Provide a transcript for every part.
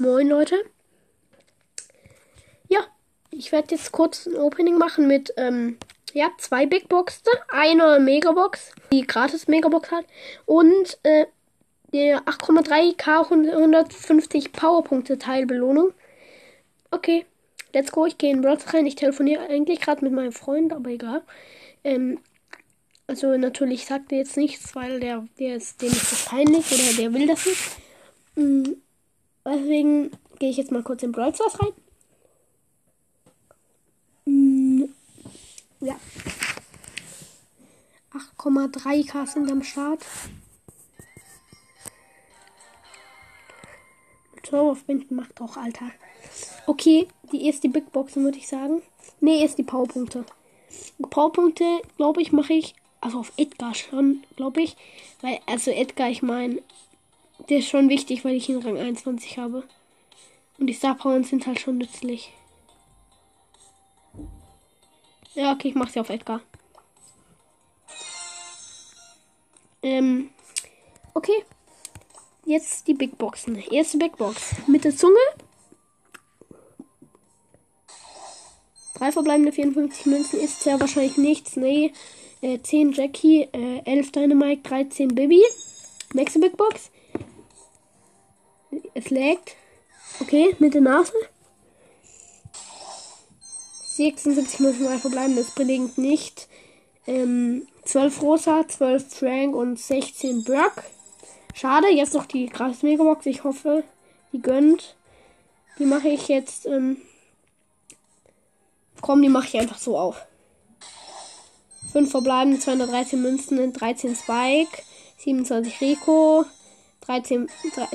Moin Leute. Ja, ich werde jetzt kurz ein Opening machen mit ähm, ja, zwei Big Boxen, eine Megabox, die gratis Megabox hat und äh, der 8,3k 150 Powerpunkte Teilbelohnung. Okay, let's go. Ich gehe in Bronze rein. Ich telefoniere eigentlich gerade mit meinem Freund, aber egal. Ähm, also natürlich sagt er jetzt nichts, weil der, der ist, dem ist das peinlich oder der will das nicht. Mhm. Deswegen gehe ich jetzt mal kurz in Brawl Stars rein. Mhm. Ja. 8,3k sind am Start. So, Binden macht auch, Alter. Okay, die erste Big Boxen würde ich sagen. Ne, erst die Powerpunkte. Powerpunkte, glaube ich, mache ich. Also auf Edgar schon, glaube ich. Weil, also Edgar, ich meine, der ist schon wichtig, weil ich ihn Rang 21 habe. Und die Star Powers sind halt schon nützlich. Ja, okay, ich mache sie auf Edgar. Ähm, okay. Jetzt die Big Boxen. Erste Big Box. Mit der Zunge. Drei verbleibende 54 Münzen ist sehr wahrscheinlich nichts. Nee. Äh, 10 Jackie, äh, 11 Dynamite, 13 Baby. Nächste Big Box. Es laggt. Okay, mit der Nase. 76 Münzen, drei verbleibende ist belegt nicht. Ähm, 12 Rosa, 12 Frank und 16 Brock. Schade, jetzt noch die krasse Megabox. Ich hoffe, die gönnt. Die mache ich jetzt. Ähm, komm, die mache ich einfach so auf. 5 verbleibende, 213 Münzen, 13 Spike, 27 Rico, 13,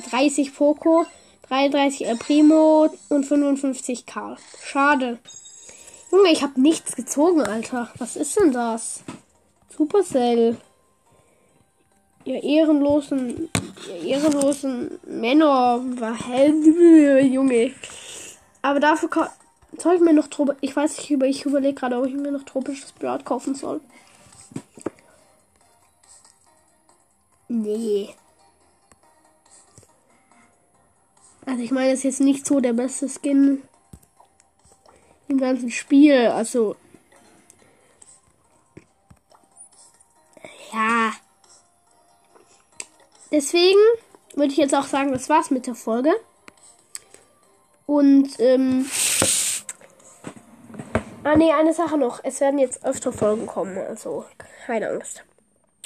30 Poco, 33 El Primo und 55 Karl. Schade. Junge, ich habe nichts gezogen, Alter. Was ist denn das? Supercell. Ihr ehrenlosen, ihr ehrenlosen Männer. Junge. Aber dafür soll ich mir noch Trop Ich weiß nicht, ich überlege gerade, ob ich mir noch tropisches Blatt kaufen soll. Nee. Also ich meine, das ist jetzt nicht so der beste Skin im ganzen Spiel. Also. Ja. Deswegen würde ich jetzt auch sagen, das war's mit der Folge. Und, ähm. Ah, nee, eine Sache noch. Es werden jetzt öfter Folgen kommen. Also, keine Angst.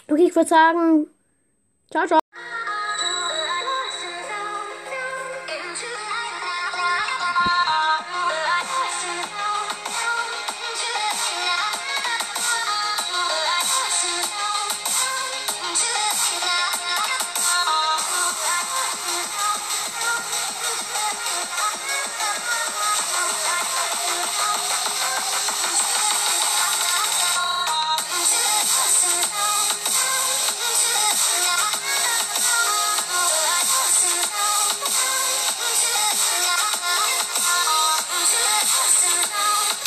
Okay, ich würde sagen. Ciao, ciao.